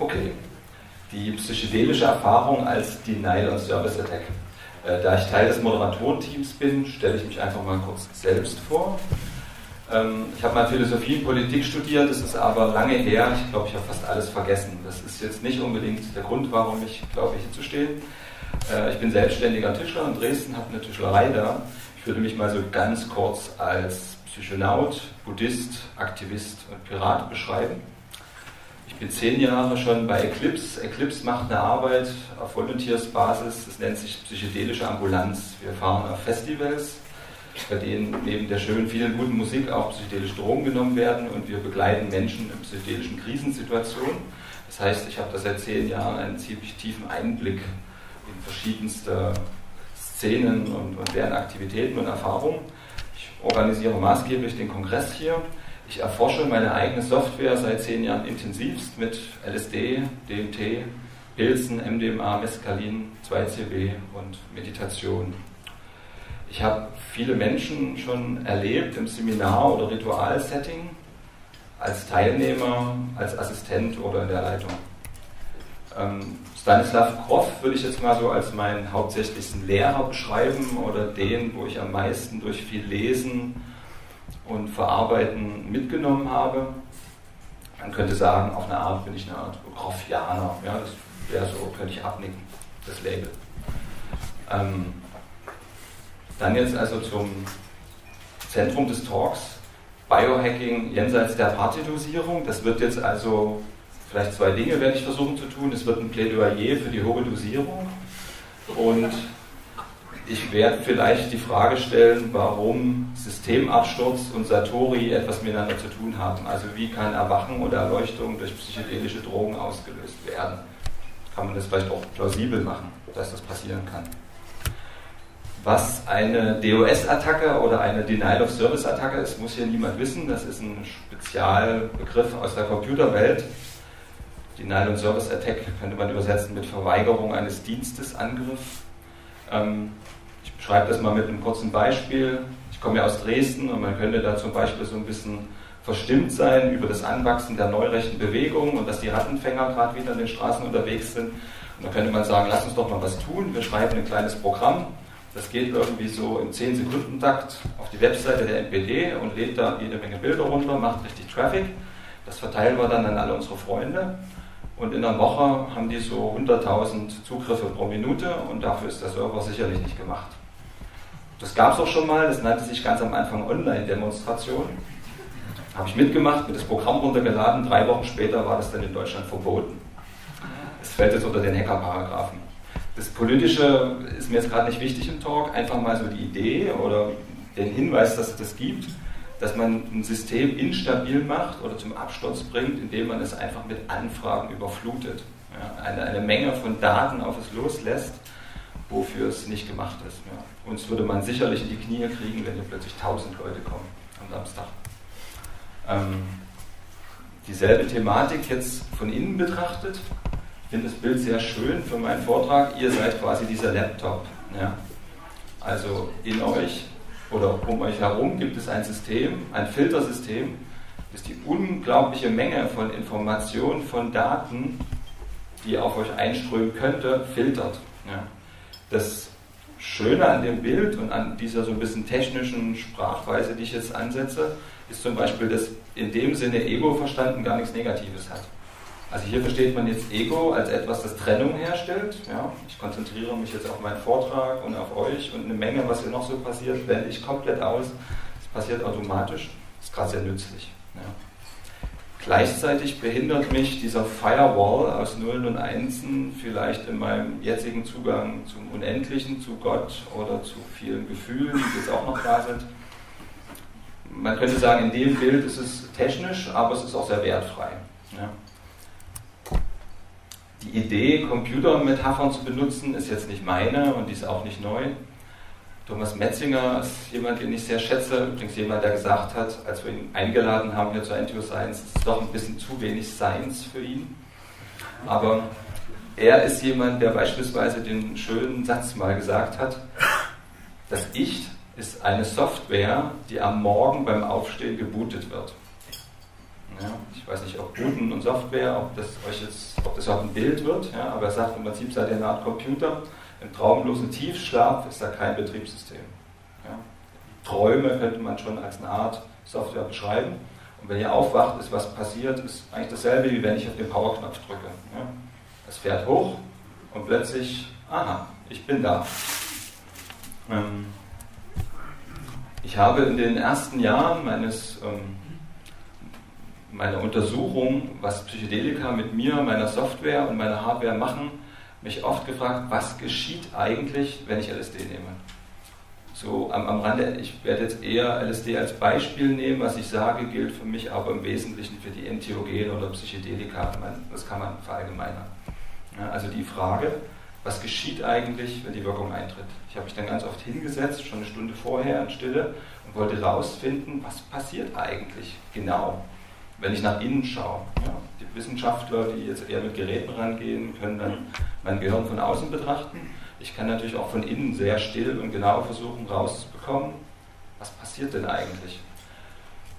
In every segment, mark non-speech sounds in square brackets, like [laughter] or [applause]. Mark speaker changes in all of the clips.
Speaker 1: Okay, die psychedelische Erfahrung als Denial of Service Attack. Äh, da ich Teil des Moderatorenteams bin, stelle ich mich einfach mal kurz selbst vor. Ähm, ich habe mal Philosophie und Politik studiert, das ist aber lange her. Ich glaube, ich habe fast alles vergessen. Das ist jetzt nicht unbedingt der Grund, warum ich glaube, hier zu stehen. Äh, ich bin selbstständiger Tischler in Dresden, habe eine Tischlerei da. Ich würde mich mal so ganz kurz als Psychonaut, Buddhist, Aktivist und Pirat beschreiben. Ich bin zehn Jahre schon bei Eclipse. Eclipse macht eine Arbeit auf Volunteersbasis, nennt sich psychedelische Ambulanz. Wir fahren auf Festivals, bei denen neben der schönen, vielen guten Musik auch psychedelische Drogen genommen werden und wir begleiten Menschen in psychedelischen Krisensituationen. Das heißt, ich habe da seit zehn Jahren einen ziemlich tiefen Einblick in verschiedenste Szenen und, und deren Aktivitäten und Erfahrungen. Ich organisiere maßgeblich den Kongress hier. Ich erforsche meine eigene Software seit zehn Jahren intensivst mit LSD, DMT, Pilzen, MDMA, Mescalin, 2CB und Meditation. Ich habe viele Menschen schon erlebt im Seminar- oder Ritualsetting, als Teilnehmer, als Assistent oder in der Leitung. Ähm, Stanislav Grof würde ich jetzt mal so als meinen hauptsächlichsten Lehrer beschreiben oder den, wo ich am meisten durch viel Lesen und Verarbeiten mitgenommen habe. Man könnte sagen, auf eine Art bin ich eine Art Groffianer. Ja, das wäre so, könnte ich abnicken, das Label. Ähm, dann jetzt also zum Zentrum des Talks. Biohacking jenseits der Partydosierung. Das wird jetzt also, vielleicht zwei Dinge werde ich versuchen zu tun. Es wird ein Plädoyer für die hohe Dosierung und ich werde vielleicht die Frage stellen, warum Systemabsturz und Satori etwas miteinander zu tun haben. Also wie kann Erwachen oder Erleuchtung durch psychedelische Drogen ausgelöst werden? Kann man das vielleicht auch plausibel machen, dass das passieren kann? Was eine DOS-Attacke oder eine Denial-of-Service-Attacke ist, muss hier niemand wissen. Das ist ein Spezialbegriff aus der Computerwelt. Denial-of-Service-Attack könnte man übersetzen mit Verweigerung eines Dienstesangriff. Ähm, ich beschreibe das mal mit einem kurzen Beispiel. Ich komme ja aus Dresden und man könnte da zum Beispiel so ein bisschen verstimmt sein über das Anwachsen der neurechten Bewegung und dass die Rattenfänger gerade wieder in den Straßen unterwegs sind. Und da könnte man sagen, lass uns doch mal was tun. Wir schreiben ein kleines Programm das geht irgendwie so im 10-Sekunden-Takt auf die Webseite der NPD und lädt da jede Menge Bilder runter, macht richtig Traffic. Das verteilen wir dann an alle unsere Freunde. Und in einer Woche haben die so 100.000 Zugriffe pro Minute und dafür ist der Server sicherlich nicht gemacht. Das gab es auch schon mal, das nannte sich ganz am Anfang Online-Demonstration. Habe ich mitgemacht, mir das Programm runtergeladen, drei Wochen später war das dann in Deutschland verboten. Es fällt jetzt unter den Hacker-Paragraphen. Das Politische ist mir jetzt gerade nicht wichtig im Talk, einfach mal so die Idee oder den Hinweis, dass es das gibt, dass man ein System instabil macht oder zum Absturz bringt, indem man es einfach mit Anfragen überflutet. Ja, eine, eine Menge von Daten auf es loslässt, wofür es nicht gemacht ist. Ja. Uns würde man sicherlich in die Knie kriegen, wenn hier plötzlich 1000 Leute kommen am Samstag. Ähm, dieselbe Thematik jetzt von innen betrachtet finde das Bild sehr schön für meinen Vortrag. Ihr seid quasi dieser Laptop. Ja? Also in euch oder um euch herum gibt es ein System, ein Filtersystem, das die unglaubliche Menge von Informationen, von Daten, die auf euch einströmen könnte, filtert. Ja? Das Schöne an dem Bild und an dieser so ein bisschen technischen Sprachweise, die ich jetzt ansetze, ist zum Beispiel, dass in dem Sinne Ego verstanden gar nichts Negatives hat. Also hier versteht man jetzt Ego als etwas, das Trennung herstellt. Ja, ich konzentriere mich jetzt auf meinen Vortrag und auf euch und eine Menge, was hier noch so passiert, blende ich komplett aus. Das passiert automatisch. Das ist gerade sehr nützlich. Ja. Gleichzeitig behindert mich dieser Firewall aus Nullen und Einsen vielleicht in meinem jetzigen Zugang zum Unendlichen, zu Gott oder zu vielen Gefühlen, die jetzt auch noch da sind. Man könnte sagen, in dem Bild ist es technisch, aber es ist auch sehr wertfrei. Ja. Die Idee, Computermetaphern zu benutzen, ist jetzt nicht meine und die ist auch nicht neu. Thomas Metzinger ist jemand, den ich sehr schätze, übrigens jemand, der gesagt hat, als wir ihn eingeladen haben hier zur NTO Science, ist doch ein bisschen zu wenig Science für ihn. Aber er ist jemand, der beispielsweise den schönen Satz mal gesagt hat, das Ich ist eine Software, die am Morgen beim Aufstehen gebootet wird. Ja, ich weiß nicht, ob Booten und Software, ob das euch jetzt, ob das auch ein Bild wird, ja, aber er sagt im Prinzip seid ihr eine Art Computer. Im traumlosen Tiefschlaf ist da kein Betriebssystem. Ja. Träume könnte man schon als eine Art Software beschreiben. Und wenn ihr aufwacht, ist was passiert, ist eigentlich dasselbe, wie wenn ich auf den Powerknopf drücke. Ja. Es fährt hoch und plötzlich, aha, ich bin da. Ähm, ich habe in den ersten Jahren meines, ähm, meiner Untersuchung, was Psychedelika mit mir, meiner Software und meiner Hardware machen, mich oft gefragt, was geschieht eigentlich, wenn ich LSD nehme? So am, am Rande, ich werde jetzt eher LSD als Beispiel nehmen, was ich sage, gilt für mich aber im Wesentlichen für die Entheogene oder Psychedelika, das kann man verallgemeinern. Ja, also die Frage, was geschieht eigentlich, wenn die Wirkung eintritt? Ich habe mich dann ganz oft hingesetzt, schon eine Stunde vorher in Stille und wollte herausfinden, was passiert eigentlich genau, wenn ich nach innen schaue. Ja, die Wissenschaftler, die jetzt eher mit Geräten rangehen, können dann mein Gehirn von außen betrachten. Ich kann natürlich auch von innen sehr still und genau versuchen rauszubekommen, was passiert denn eigentlich.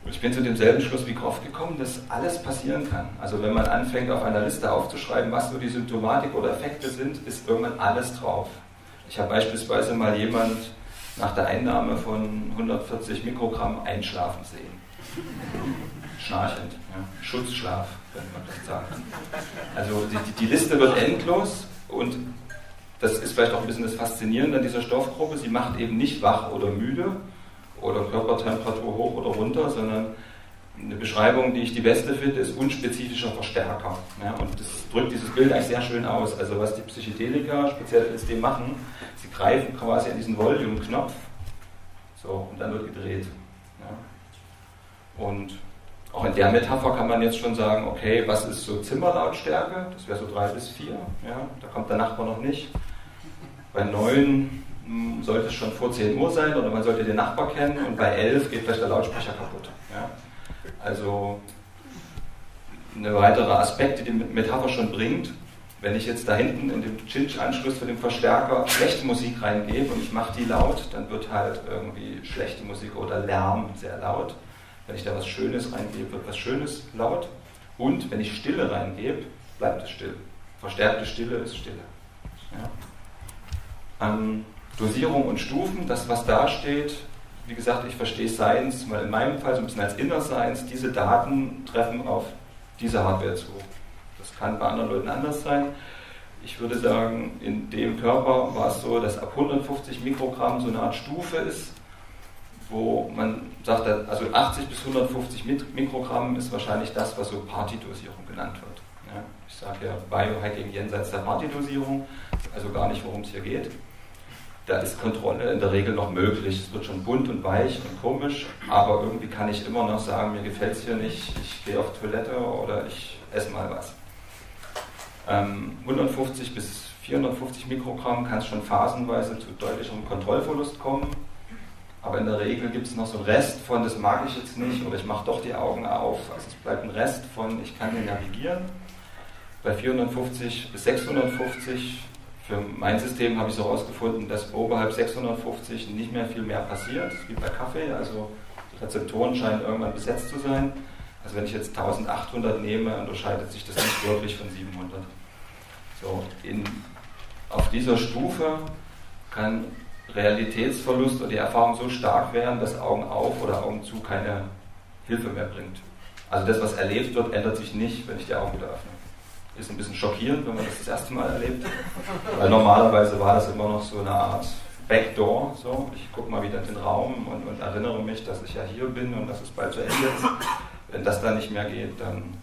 Speaker 1: Und ich bin zu demselben Schluss wie Groff gekommen, dass alles passieren kann. Also wenn man anfängt, auf einer Liste aufzuschreiben, was so die Symptomatik oder Effekte sind, ist irgendwann alles drauf. Ich habe beispielsweise mal jemand nach der Einnahme von 140 Mikrogramm einschlafen sehen. Schnarchend, ja. Schutzschlaf, könnte man das sagen. Also die, die, Liste wird endlos und das ist vielleicht auch ein bisschen das Faszinierende an dieser Stoffgruppe. Sie macht eben nicht wach oder müde oder Körpertemperatur hoch oder runter, sondern eine Beschreibung, die ich die beste finde, ist unspezifischer Verstärker. Ja, und das drückt dieses Bild eigentlich sehr schön aus. Also was die Psychedelika, speziell LSD, machen, sie greifen quasi an diesen Volume-Knopf so, und dann wird gedreht. Ja. Und auch in der Metapher kann man jetzt schon sagen, okay, was ist so Zimmerlautstärke? Das wäre so drei bis vier. Ja, da kommt der Nachbar noch nicht. Bei neun hm, sollte es schon vor 10 Uhr sein oder man sollte den Nachbar kennen und bei 11 geht vielleicht der Lautsprecher kaputt. Ja? Also ein weiterer Aspekt, den die Metapher schon bringt, wenn ich jetzt da hinten in dem Cinch-Anschluss für den Verstärker schlechte Musik reingebe und ich mache die laut, dann wird halt irgendwie schlechte Musik oder Lärm sehr laut. Wenn ich da was Schönes reingebe, wird was Schönes laut. Und wenn ich Stille reingebe, bleibt es still. Verstärkte Stille ist Stille. Ja. Ähm, Dosierung und Stufen, das was da steht, wie gesagt, ich verstehe Science mal in meinem Fall so ein bisschen als Inner Science, diese Daten treffen auf diese Hardware zu. Das kann bei anderen Leuten anders sein. Ich würde sagen, in dem Körper war es so, dass ab 150 Mikrogramm so eine Art Stufe ist, wo man sagt, also 80 bis 150 Mikrogramm ist wahrscheinlich das, was so Partydosierung genannt wird. Ja, ich sage ja Biohacking jenseits der Partydosierung, also gar nicht, worum es hier geht da ist Kontrolle in der Regel noch möglich. Es wird schon bunt und weich und komisch, aber irgendwie kann ich immer noch sagen, mir gefällt es hier nicht, ich gehe auf Toilette oder ich esse mal was. Ähm, 150 bis 450 Mikrogramm kann es schon phasenweise zu deutlichem Kontrollverlust kommen, aber in der Regel gibt es noch so einen Rest von, das mag ich jetzt nicht oder ich mache doch die Augen auf. Also es bleibt ein Rest von, ich kann hier navigieren. Bei 450 bis 650 für mein System habe ich so herausgefunden, dass oberhalb 650 nicht mehr viel mehr passiert, wie bei Kaffee. Also die Rezeptoren scheinen irgendwann besetzt zu sein. Also wenn ich jetzt 1800 nehme, unterscheidet sich das nicht wirklich von 700. So, in, auf dieser Stufe kann Realitätsverlust oder die Erfahrung so stark werden, dass Augen auf oder Augen zu keine Hilfe mehr bringt. Also das, was erlebt wird, ändert sich nicht, wenn ich die Augen wieder öffne ist ein bisschen schockierend, wenn man das das erste Mal erlebt. Weil normalerweise war das immer noch so eine Art Backdoor. So. Ich gucke mal wieder in den Raum und, und, erinnere mich, dass ich ja hier bin und dass es bald zu Ende ist. Wenn das dann nicht mehr geht, dann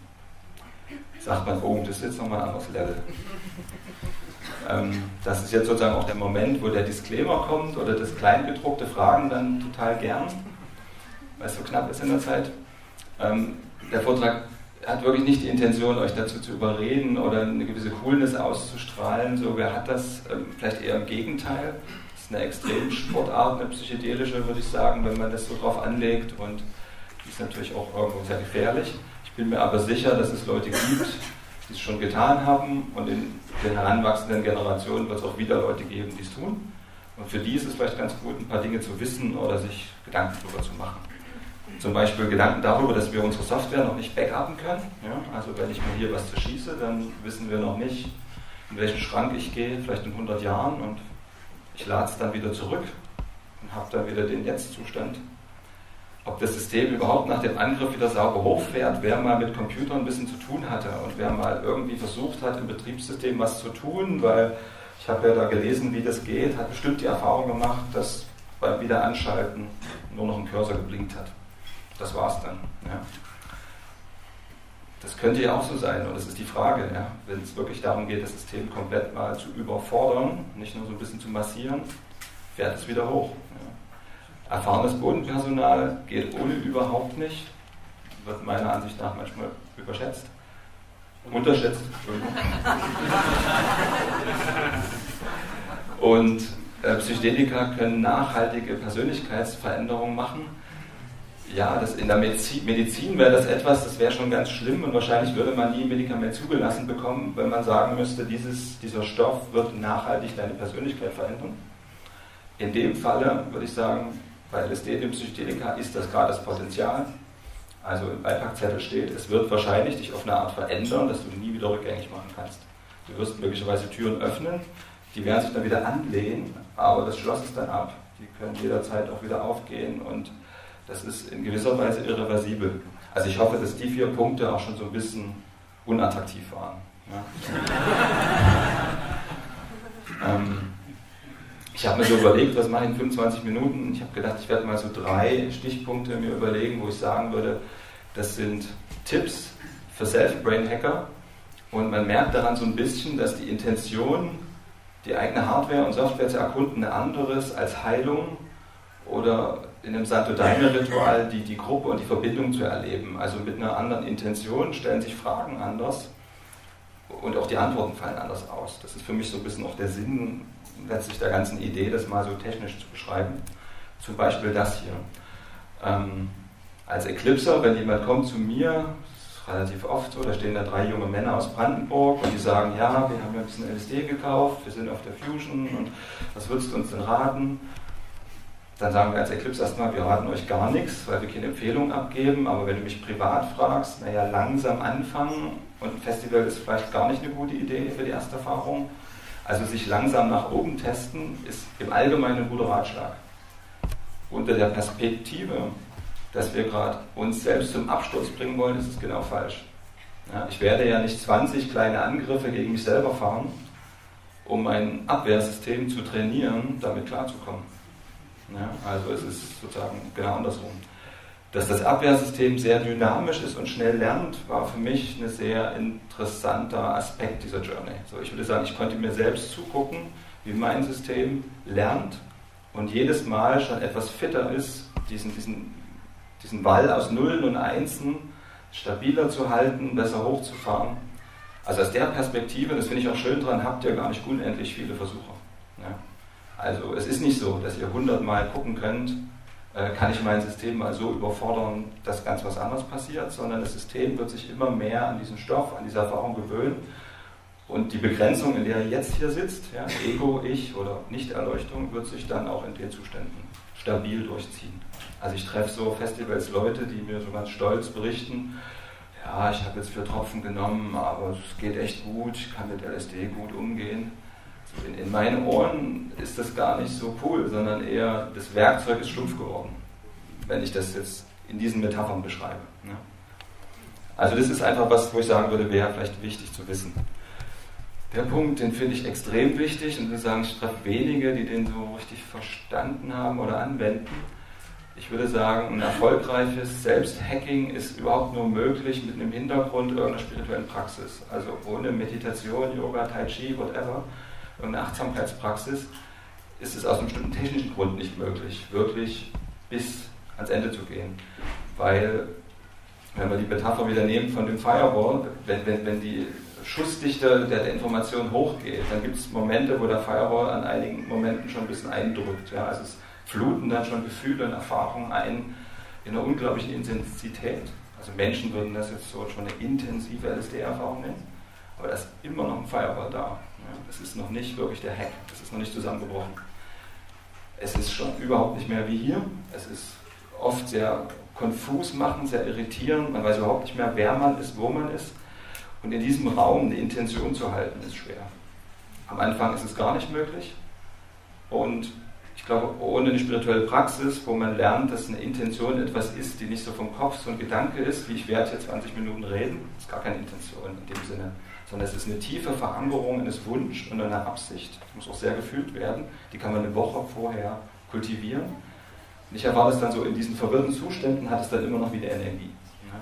Speaker 1: sagt man, oh, das ist jetzt nochmal ein anderes Level. Ähm, das ist jetzt sozusagen auch der Moment, wo der Disclaimer kommt oder das Kleingedruckte Fragen dann total gern, weil es so knapp ist in der Zeit. Ähm, der Vortrag hat wirklich nicht die Intention, euch dazu zu überreden oder eine gewisse Coolness auszustrahlen. So, wer hat das? Ähm, vielleicht eher im Gegenteil. Das ist eine Extremsportart, eine psychedelische, würde ich sagen, wenn man das so drauf anlegt und die ist natürlich auch irgendwo sehr gefährlich. Ich bin mir aber sicher, dass es Leute gibt, es schon getan haben und in den heranwachsenden Generationen wird es auch wieder Leute geben, die es tun. Und für die ist es vielleicht ganz gut, ein paar Dinge zu wissen oder sich Gedanken darüber zu machen. Zum Beispiel Gedanken darüber, dass wir unsere Software noch nicht backuppen können. Ja? Also wenn ich mir hier was zerschieße, dann wissen wir noch nicht, in welchen Schrank ich gehe, vielleicht in 100 Jahren und ich lade es dann wieder zurück und habe dann wieder den Jetzt-Zustand. Ob das System überhaupt nach dem Angriff wieder sauber hochfährt, wer mal mit Computern ein bisschen zu tun hatte und wer mal irgendwie versucht hat, im Betriebssystem was zu tun, weil ich habe ja da gelesen, wie das geht, hat bestimmt die Erfahrung gemacht, dass beim Wiederanschalten nur noch ein Cursor geblinkt hat. Das war's dann. Ja. Das könnte ja auch so sein, und das ist die Frage, ja, wenn es wirklich darum geht, das System komplett mal zu überfordern, nicht nur so ein bisschen zu massieren, fährt es wieder hoch. Ja. Erfahrenes Bodenpersonal geht ohne überhaupt nicht, wird meiner Ansicht nach manchmal überschätzt. Unterschätzt, Und äh, Psychedelika können nachhaltige Persönlichkeitsveränderungen machen ja, das in der Medizin, Medizin wäre das etwas, das wäre schon ganz schlimm und wahrscheinlich würde man nie ein Medikament zugelassen bekommen, wenn man sagen müsste, dieses, dieser Stoff wird nachhaltig deine Persönlichkeit verändern. In dem Falle würde ich sagen, bei LSD, dem Psychedelika, ist das gerade das Potenzial. Also im Beipackzettel steht, es wird wahrscheinlich dich auf eine Art verändern, dass du nie wieder rückgängig machen kannst. Du wirst möglicherweise Türen öffnen, die werden sich dann wieder anlehnen, aber das Schloss ist dann ab. Die können jederzeit auch wieder aufgehen und das ist in gewisser Weise irreversibel. Also ich hoffe, dass die vier Punkte auch schon so ein bisschen unattraktiv waren. Ja. [laughs] ähm, ich habe mir so überlegt, was mache ich in 25 Minuten? Ich habe gedacht, ich werde mal so drei Stichpunkte mir überlegen, wo ich sagen würde, das sind Tipps für Self-Brain-Hacker. Und man merkt daran so ein bisschen, dass die Intention, die eigene Hardware und Software zu erkunden, eine andere ist als Heilung oder in einem Santo Daime-Ritual die, die Gruppe und die Verbindung zu erleben. Also mit einer anderen Intention stellen sich Fragen anders und auch die Antworten fallen anders aus. Das ist für mich so ein bisschen auch der Sinn letztlich der ganzen Idee, das mal so technisch zu beschreiben. Zum Beispiel das hier. Ähm, als Eclipser, wenn jemand kommt zu mir, ist relativ oft so, da stehen da drei junge Männer aus Brandenburg und die sagen, ja, wir haben ja ein bisschen LSD gekauft, wir sind auf der Fusion und was würdest du uns denn raten? dann sagen wir als Eclipse erstmal, wir raten euch gar nichts, weil wir keine Empfehlungen abgeben. Aber wenn du mich privat fragst, naja, langsam anfangen und ein Festival ist vielleicht gar nicht eine gute Idee für die erste Erfahrung. Also sich langsam nach oben testen ist im Allgemeinen ein guter Ratschlag. Unter der Perspektive, dass wir gerade uns selbst zum Absturz bringen wollen, ist es genau falsch. Ja, ich werde ja nicht 20 kleine Angriffe gegen mich selber fahren, um mein Abwehrsystem zu trainieren, damit klarzukommen. Ja, also es ist sozusagen genau andersrum. Dass das Abwehrsystem sehr dynamisch ist und schnell lernt, war für mich ein sehr interessanter Aspekt dieser Journey. So, ich würde sagen, ich konnte mir selbst zugucken, wie mein System lernt und jedes Mal schon etwas fitter ist, diesen, diesen, diesen Wall aus Nullen und Einsen stabiler zu halten, besser hochzufahren. Also aus der Perspektive, das finde ich auch schön dran, habt ihr gar nicht unendlich viele Versuche. Ja. Also es ist nicht so, dass ihr hundertmal gucken könnt, kann ich mein System mal so überfordern, dass ganz was anderes passiert, sondern das System wird sich immer mehr an diesen Stoff, an diese Erfahrung gewöhnen. Und die Begrenzung, in der ihr jetzt hier sitzt, ja, Ego, Ich oder Nichterleuchtung, wird sich dann auch in den Zuständen stabil durchziehen. Also ich treffe so Festivals Leute, die mir so ganz stolz berichten, ja, ich habe jetzt vier Tropfen genommen, aber es geht echt gut, ich kann mit LSD gut umgehen in, in meinen Ohren ist das gar nicht so cool, sondern eher das Werkzeug ist stumpf geworden, wenn ich das jetzt in diesen Metaphern beschreibe. Ne? Also das ist einfach was, wo ich sagen würde, wäre vielleicht wichtig zu wissen. Der Punkt, den finde ich extrem wichtig und würde sagen, ich treffe wenige, die den so richtig verstanden haben oder anwenden. Ich würde sagen, ein erfolgreiches Selbsthacking ist überhaupt nur möglich mit einem Hintergrund irgendeiner spirituellen Praxis. Also ohne Meditation, Yoga, Tai Chi, whatever, irgendeine Achtsamkeitspraxis, ist es aus einem bestimmten technischen Grund nicht möglich, wirklich bis ans Ende zu gehen. Weil, wenn wir die Metapher wieder nehmen von dem Firewall, wenn, wenn, wenn die Schussdichte der, der Information hochgeht, dann gibt es Momente, wo der Firewall an einigen Momenten schon ein bisschen eindrückt. Ja? Also es fluten dann schon Gefühle und Erfahrungen ein in einer unglaublichen Intensität. Also Menschen würden das jetzt so schon eine intensive LSD-Erfahrung nennen, aber da ist immer noch ein Firewall da. Es ist noch nicht wirklich der Hack, es ist noch nicht zusammengebrochen. Es ist schon überhaupt nicht mehr wie hier. Es ist oft sehr konfus machen, sehr irritierend. Man weiß überhaupt nicht mehr, wer man ist, wo man ist. Und in diesem Raum eine Intention zu halten, ist schwer. Am Anfang ist es gar nicht möglich. Und ich glaube, ohne eine spirituelle Praxis, wo man lernt, dass eine Intention etwas ist, die nicht so vom Kopf so ein Gedanke ist, wie ich werde hier 20 Minuten reden, ist gar keine Intention in dem Sinne, sondern es ist eine tiefe Verankerung eines Wunsch und einer Absicht. Die muss auch sehr gefühlt werden. Die kann man eine Woche vorher kultivieren. Und ich erwarte es dann so, in diesen verwirrten Zuständen hat es dann immer noch wieder Energie.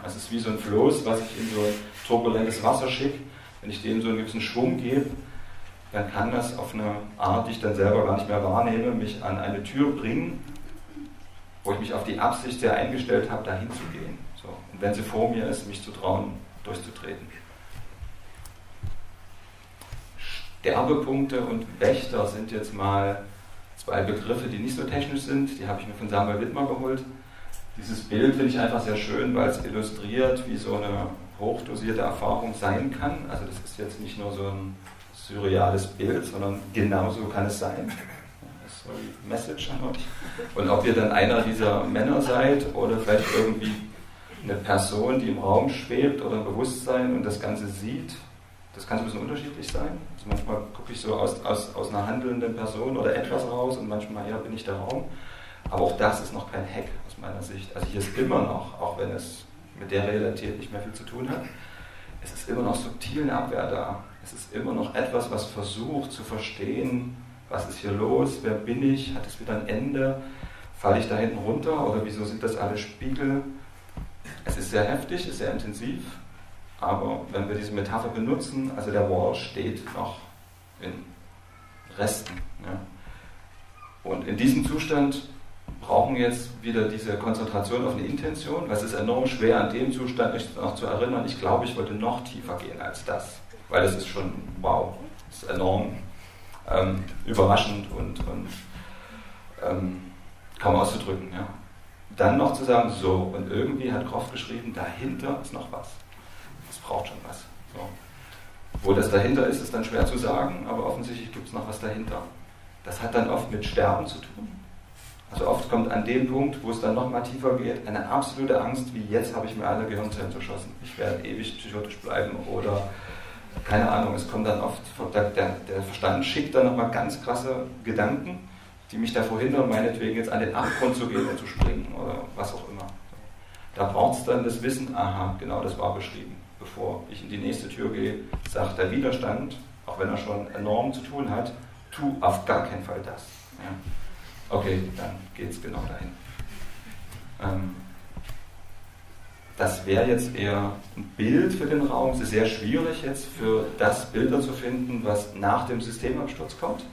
Speaker 1: Also es ist wie so ein Floß, was ich in so ein turbulentes Wasser schicke. Wenn ich dem so einen gewissen Schwung gebe, dann kann das auf eine Art, die ich dann selber gar nicht mehr wahrnehme, mich an eine Tür bringen, wo ich mich auf die Absicht sehr eingestellt habe, dahin zu gehen. So. Und wenn sie vor mir ist, mich zu trauen, durchzutreten. Sterbepunkte und Wächter sind jetzt mal zwei Begriffe, die nicht so technisch sind. Die habe ich mir von Samuel Wittmer geholt. Dieses Bild finde ich einfach sehr schön, weil es illustriert, wie so eine hochdosierte Erfahrung sein kann. Also das ist jetzt nicht nur so ein surreales Bild, sondern genauso kann es sein. Das ist so die Message an euch. Und ob ihr dann einer dieser Männer seid oder vielleicht irgendwie eine Person, die im Raum schwebt oder ein Bewusstsein und das Ganze sieht, das kann so ein bisschen unterschiedlich sein. Manchmal gucke ich so aus, aus, aus einer handelnden Person oder etwas raus und manchmal ja, bin ich der Raum. Aber auch das ist noch kein Hack aus meiner Sicht. Also hier ist immer noch, auch wenn es mit der Realität nicht mehr viel zu tun hat, es ist immer noch subtil eine Abwehr da. Es ist immer noch etwas, was versucht zu verstehen, was ist hier los, wer bin ich, hat es wieder ein Ende, falle ich da hinten runter oder wieso sind das alle Spiegel? Es ist sehr heftig, es ist sehr intensiv, aber wenn wir diese Metapher benutzen, also der Wall steht noch in Resten. Ja. Und in diesem Zustand brauchen wir jetzt wieder diese Konzentration auf eine Intention, es ist enorm schwer, an dem Zustand mich noch zu erinnern, ich glaube, ich wollte noch tiefer gehen als das weil es ist schon, wow, ist enorm ähm, überraschend und, und ähm, kaum auszudrücken. Ja. Dann noch zu sagen, so, und irgendwie hat Groff geschrieben, dahinter ist noch was. Braucht schon was. So. Wo das dahinter ist, ist dann schwer zu sagen, aber offensichtlich gibt es noch was dahinter. Das hat dann oft mit Sterben zu tun. Also oft kommt an dem Punkt, wo es dann noch mal tiefer geht, eine absolute Angst, wie jetzt habe ich mir alle Gehirnzellen zerschossen. Ich werde ewig psychotisch bleiben oder keine Ahnung, es kommt dann oft, der, der Verstand schickt dann nochmal ganz krasse Gedanken, die mich davor hindern, meinetwegen jetzt an den Abgrund zu gehen und zu springen oder was auch immer. Da braucht es dann das Wissen, aha, genau das war beschrieben. Bevor ich in die nächste Tür gehe, sagt der Widerstand, auch wenn er schon enorm zu tun hat, tu auf gar keinen Fall das. Ja. Okay, dann geht es genau dahin. Ähm, das wäre jetzt eher ein Bild für den Raum. Es ist sehr schwierig jetzt für das Bilder zu finden, was nach dem Systemabsturz kommt.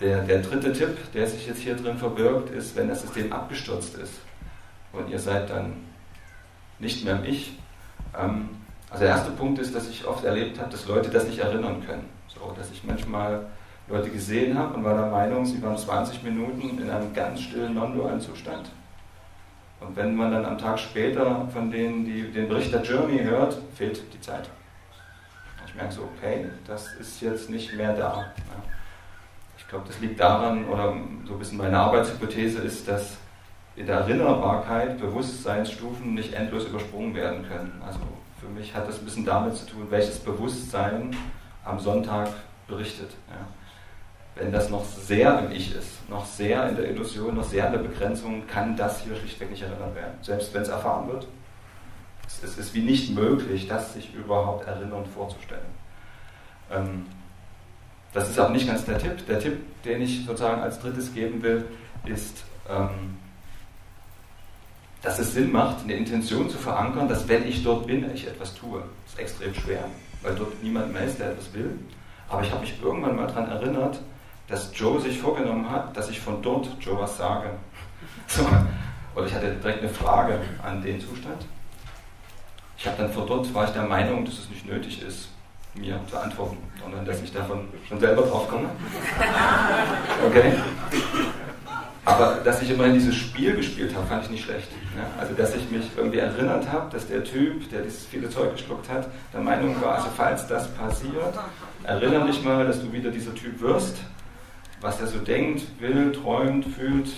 Speaker 1: Der, der dritte Tipp, der sich jetzt hier drin verbirgt, ist, wenn das System abgestürzt ist und ihr seid dann nicht mehr im Ich. Ähm, also der erste Punkt ist, dass ich oft erlebt habe, dass Leute das nicht erinnern können. So, dass ich manchmal Leute gesehen habe und war der Meinung, sie waren 20 Minuten in einem ganz stillen, non-dualen Zustand und wenn man dann am Tag später von denen die, den Bericht der Journey hört, fehlt die Zeit. Ich merke so, okay, das ist jetzt nicht mehr da. Ich glaube, das liegt daran, oder so ein bisschen meine Arbeitshypothese ist, dass in der Erinnerbarkeit Bewusstseinsstufen nicht endlos übersprungen werden können. Also für mich hat das ein bisschen damit zu tun, welches Bewusstsein am Sonntag berichtet. Ja wenn das noch sehr im Ich ist, noch sehr in der Illusion, noch sehr in der Begrenzung, kann das hier schlichtweg nicht erinnert werden. Selbst wenn es erfahren wird. Es ist wie nicht möglich, das sich überhaupt erinnernd vorzustellen. Ähm, das ist auch nicht ganz der Tipp. Der Tipp, den ich sozusagen als drittes geben will, ist, ähm, dass es Sinn macht, eine Intention zu verankern, dass wenn ich dort bin, ich etwas tue. Das ist extrem schwer, weil dort niemand mehr ist, der etwas will. Aber ich habe mich irgendwann mal daran erinnert, dass Joe sich vorgenommen hat, dass ich von dort Joe was sage. [laughs] So. Oder ich hatte direkt eine Frage an den Zustand. Ich habe dann von dort war ich der Meinung, dass es nicht nötig ist, mir zu antworten, sondern dass ich davon schon selber drauf komme. [laughs] Okay? Aber dass ich immerhin dieses Spiel gespielt habe, fand ich nicht schlecht. Ja? Also, dass ich mich irgendwie erinnert habe, dass der Typ, der dieses viele Zeug geschluckt hat, der Meinung war, also falls das passiert, erinnere dich mal, dass du wieder dieser Typ wirst was er so denkt, will, träumt, fühlt,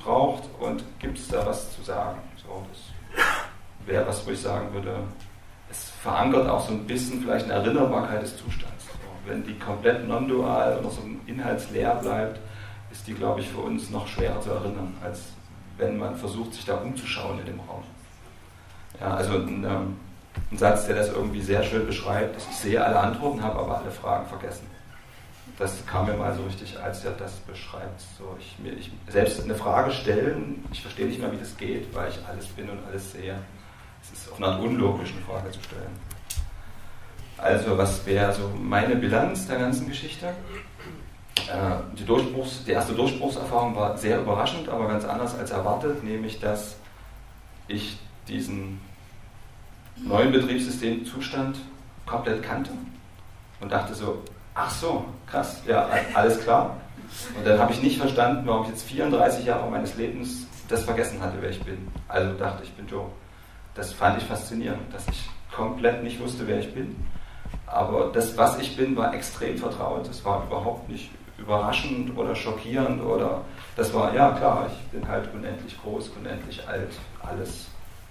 Speaker 1: braucht und gibt es da was zu sagen? So, das wäre was, wo ich sagen würde, es verankert auch so ein bisschen vielleicht eine Erinnerbarkeit des Zustands. So, wenn die komplett non-dual oder so inhaltsleer bleibt, ist die, glaube ich, für uns noch schwerer zu erinnern, als wenn man versucht, sich da umzuschauen in dem Raum. Ja, also ein, ähm, ein Satz, der das irgendwie sehr schön beschreibt, ist, ich sehe alle Antworten, habe aber alle Fragen vergessen. Das kam mir mal so richtig, als er das beschreibt. So, ich, mir, ich, selbst eine Frage stellen, ich verstehe nicht mehr, wie das geht, weil ich alles bin und alles sehe. Es ist auf eine Art unlogisch, eine Frage zu stellen. Also, was wäre so meine Bilanz der ganzen Geschichte? Äh, die, Durchbruchs-, die erste Durchbruchserfahrung war sehr überraschend, aber ganz anders als erwartet, nämlich dass ich diesen neuen Betriebssystemzustand komplett kannte und dachte so, ach so, krass, ja, alles klar. Und dann habe ich nicht verstanden, warum ich jetzt 34 Jahre meines Lebens das vergessen hatte, wer ich bin. Also dachte ich bin Joe. Das fand ich faszinierend, dass ich komplett nicht wusste, wer ich bin. Aber das, was ich bin, war extrem vertraut. Es war überhaupt nicht überraschend oder schockierend oder das war, ja klar, ich bin halt unendlich groß, unendlich alt, alles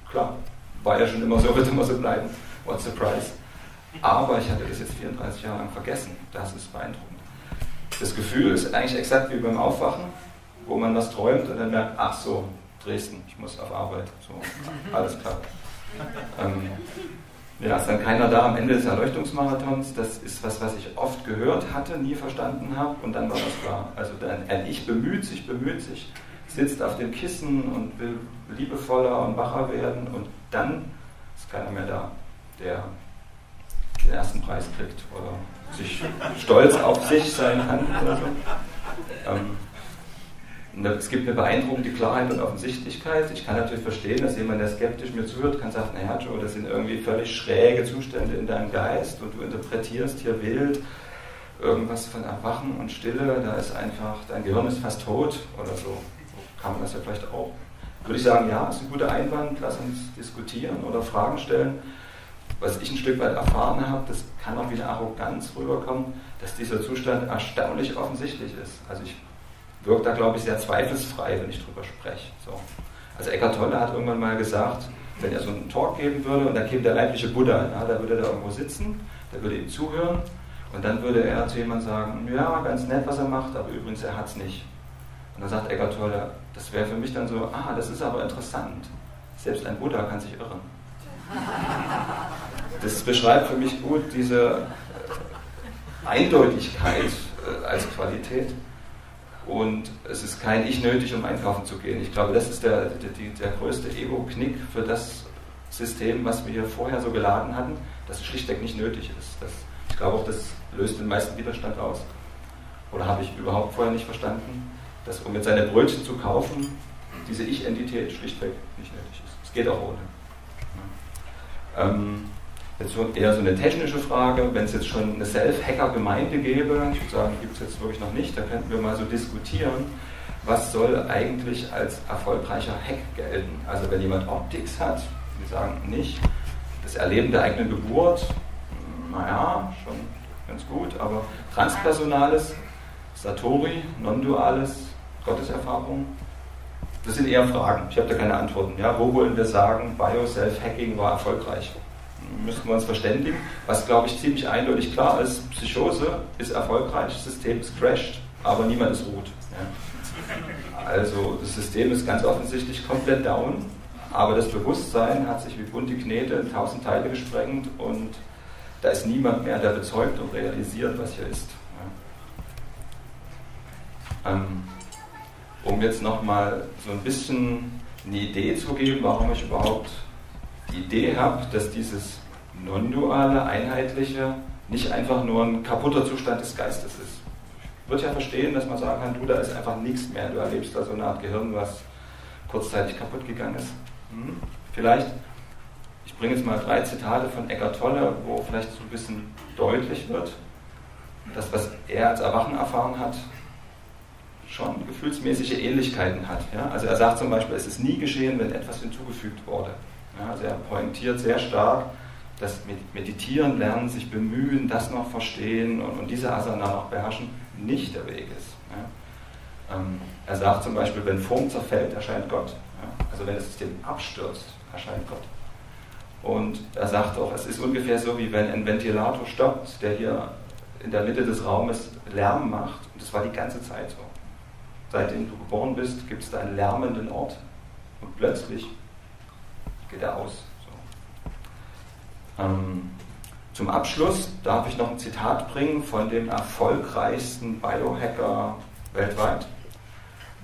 Speaker 1: klar. War ja schon immer so, [laughs] wird immer so bleiben. What surprise. Aber ich hatte das jetzt 34 Jahre lang vergessen. Das ist beeindruckend. Das Gefühl ist eigentlich exakt wie beim Aufwachen, wo man was träumt und dann merkt, ach so, Dresden, ich muss auf Arbeit. So, alles klar. Ähm, ja, ist dann keiner da am Ende des Erleuchtungsmarathons. Das ist was, was ich oft gehört hatte, nie verstanden habe und dann war das klar. Also ein Ich bemüht sich, bemüht sich, sitzt auf dem Kissen und will liebevoller und wacher werden und dann ist keiner mehr da, der den ersten Preis kriegt oder sich stolz auf sich sein kann oder so. Ähm, es gibt eine beeindruckende Klarheit und Offensichtlichkeit. Ich kann natürlich verstehen, dass jemand, der skeptisch mir zuhört, kann sagen, naja Joe, das sind irgendwie völlig schräge Zustände in deinem Geist und du interpretierst hier wild irgendwas von Erwachen und Stille, da ist einfach, dein Gehirn ist fast tot oder so. Kann man das ja vielleicht auch. Würde ich sagen, ja, ist ein guter Einwand, lass uns diskutieren oder Fragen stellen. Was ich ein Stück weit erfahren habe, das kann auch wieder Arroganz rüberkommen, dass dieser Zustand erstaunlich offensichtlich ist. Also ich wirkt da, glaube ich, sehr zweifelsfrei, wenn ich drüber spreche. So. Also Eckhart Tolle hat irgendwann mal gesagt, wenn er so einen Talk geben würde und da käme der leibliche Buddha, ja, da würde er da irgendwo sitzen, der würde ihm zuhören und dann würde er zu jemandem sagen, ja, ganz nett, was er macht, aber übrigens, er hat es nicht. Und dann sagt Eckhart Tolle, das wäre für mich dann so, ah, das ist aber interessant. Selbst ein Buddha kann sich irren. Das beschreibt für mich gut diese Eindeutigkeit äh, als Qualität. Und es ist kein Ich nötig, um einkaufen zu gehen. Ich glaube, das ist der, der, der größte Ego-Knick für das System, was wir hier vorher so geladen hatten, dass es schlichtweg nicht nötig ist. Das, ich glaube auch, das löst den meisten Widerstand aus. Oder habe ich überhaupt vorher nicht verstanden, dass um jetzt seine Brötchen zu kaufen, diese Ich-Entität schlichtweg nicht nötig ist. Es geht auch ohne. Ähm, Jetzt eher so eine technische Frage, wenn es jetzt schon eine Self-Hacker-Gemeinde gäbe, ich würde sagen, gibt es jetzt wirklich noch nicht, da könnten wir mal so diskutieren, was soll eigentlich als erfolgreicher Hack gelten? Also wenn jemand Optics hat, wir sagen nicht, das Erleben der eigenen Geburt, naja, schon ganz gut, aber transpersonales, Satori, non-duales, Gotteserfahrung, das sind eher Fragen. Ich habe da keine Antworten. Ja, wo wollen wir sagen, Bio-Self-Hacking war erfolgreich? Müssten wir uns verständigen. Was, glaube ich, ziemlich eindeutig klar ist, Psychose ist erfolgreich, das System ist crashed, aber niemand ist ruht. Ja. Also das System ist ganz offensichtlich komplett down, aber das Bewusstsein hat sich wie bunte Knete in tausend Teile gesprengt und da ist niemand mehr, der bezeugt und realisiert, was hier ist. Ja. Ähm, um jetzt nochmal so ein bisschen eine Idee zu geben, warum ich überhaupt die Idee habe, dass dieses non-duale, einheitliche nicht einfach nur ein kaputter Zustand des Geistes ist. Ich würde ja verstehen, dass man sagen kann, du, da ist einfach nichts mehr. Du erlebst da so eine Art Gehirn, was kurzzeitig kaputt gegangen ist. Hm? Vielleicht, ich bringe jetzt mal drei Zitate von Eckart Tolle, wo vielleicht so ein bisschen deutlich wird, dass was er als Erwachen erfahren hat, schon gefühlsmäßige Ähnlichkeiten hat. Ja? Also er sagt zum Beispiel, es ist nie geschehen, wenn etwas hinzugefügt wurde. Ja, also er pointiert sehr stark, dass Meditieren lernen, sich bemühen, das noch verstehen und, und diese Asana noch beherrschen, nicht der Weg ist. Ja. Ähm, er sagt zum Beispiel, wenn Form zerfällt, erscheint Gott. Ja? Also wenn das System abstürzt, erscheint Gott. Und er sagt auch, es ist ungefähr so, wie wenn ein Ventilator stoppt, der hier in der Mitte des Raumes Lärm macht. Und das war die ganze Zeit so. Seitdem du geboren bist, gibt es da einen lärmenden Ort. Und plötzlich geht er aus. Ähm, zum Abschluss darf ich noch ein Zitat bringen von dem erfolgreichsten Biohacker weltweit.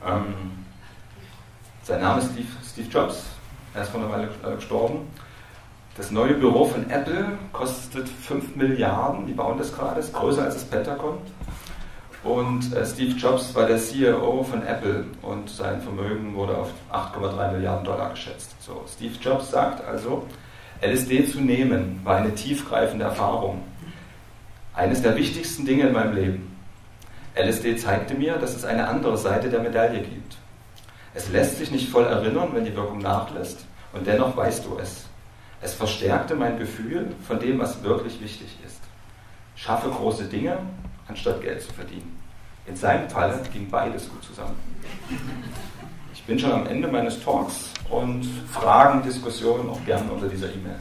Speaker 1: Ähm, sein Name ist Steve, Steve, Jobs. Er ist vor einer Weile äh, gestorben. Das neue Büro von Apple kostet 5 Milliarden. Die bauen das gerade, ist größer als das Pentagon. Und äh, Steve Jobs war der CEO von Apple und sein Vermögen wurde auf 8,3 Milliarden Dollar geschätzt. So, Steve Jobs sagt also, LSD zu nehmen war eine tiefgreifende Erfahrung. Eines der wichtigsten Dinge in meinem Leben. LSD zeigte mir, dass es eine andere Seite der Medaille gibt. Es lässt sich nicht voll erinnern, wenn die Wirkung nachlässt, und dennoch weißt du es. Es verstärkte mein Gefühl von dem, was wirklich wichtig ist. Schaffe große Dinge, anstatt Geld zu verdienen. In seinem Fall ging beides gut zusammen. Ich bin schon am Ende meines Talks und Fragen, Diskussionen auch gerne unter dieser E-Mail.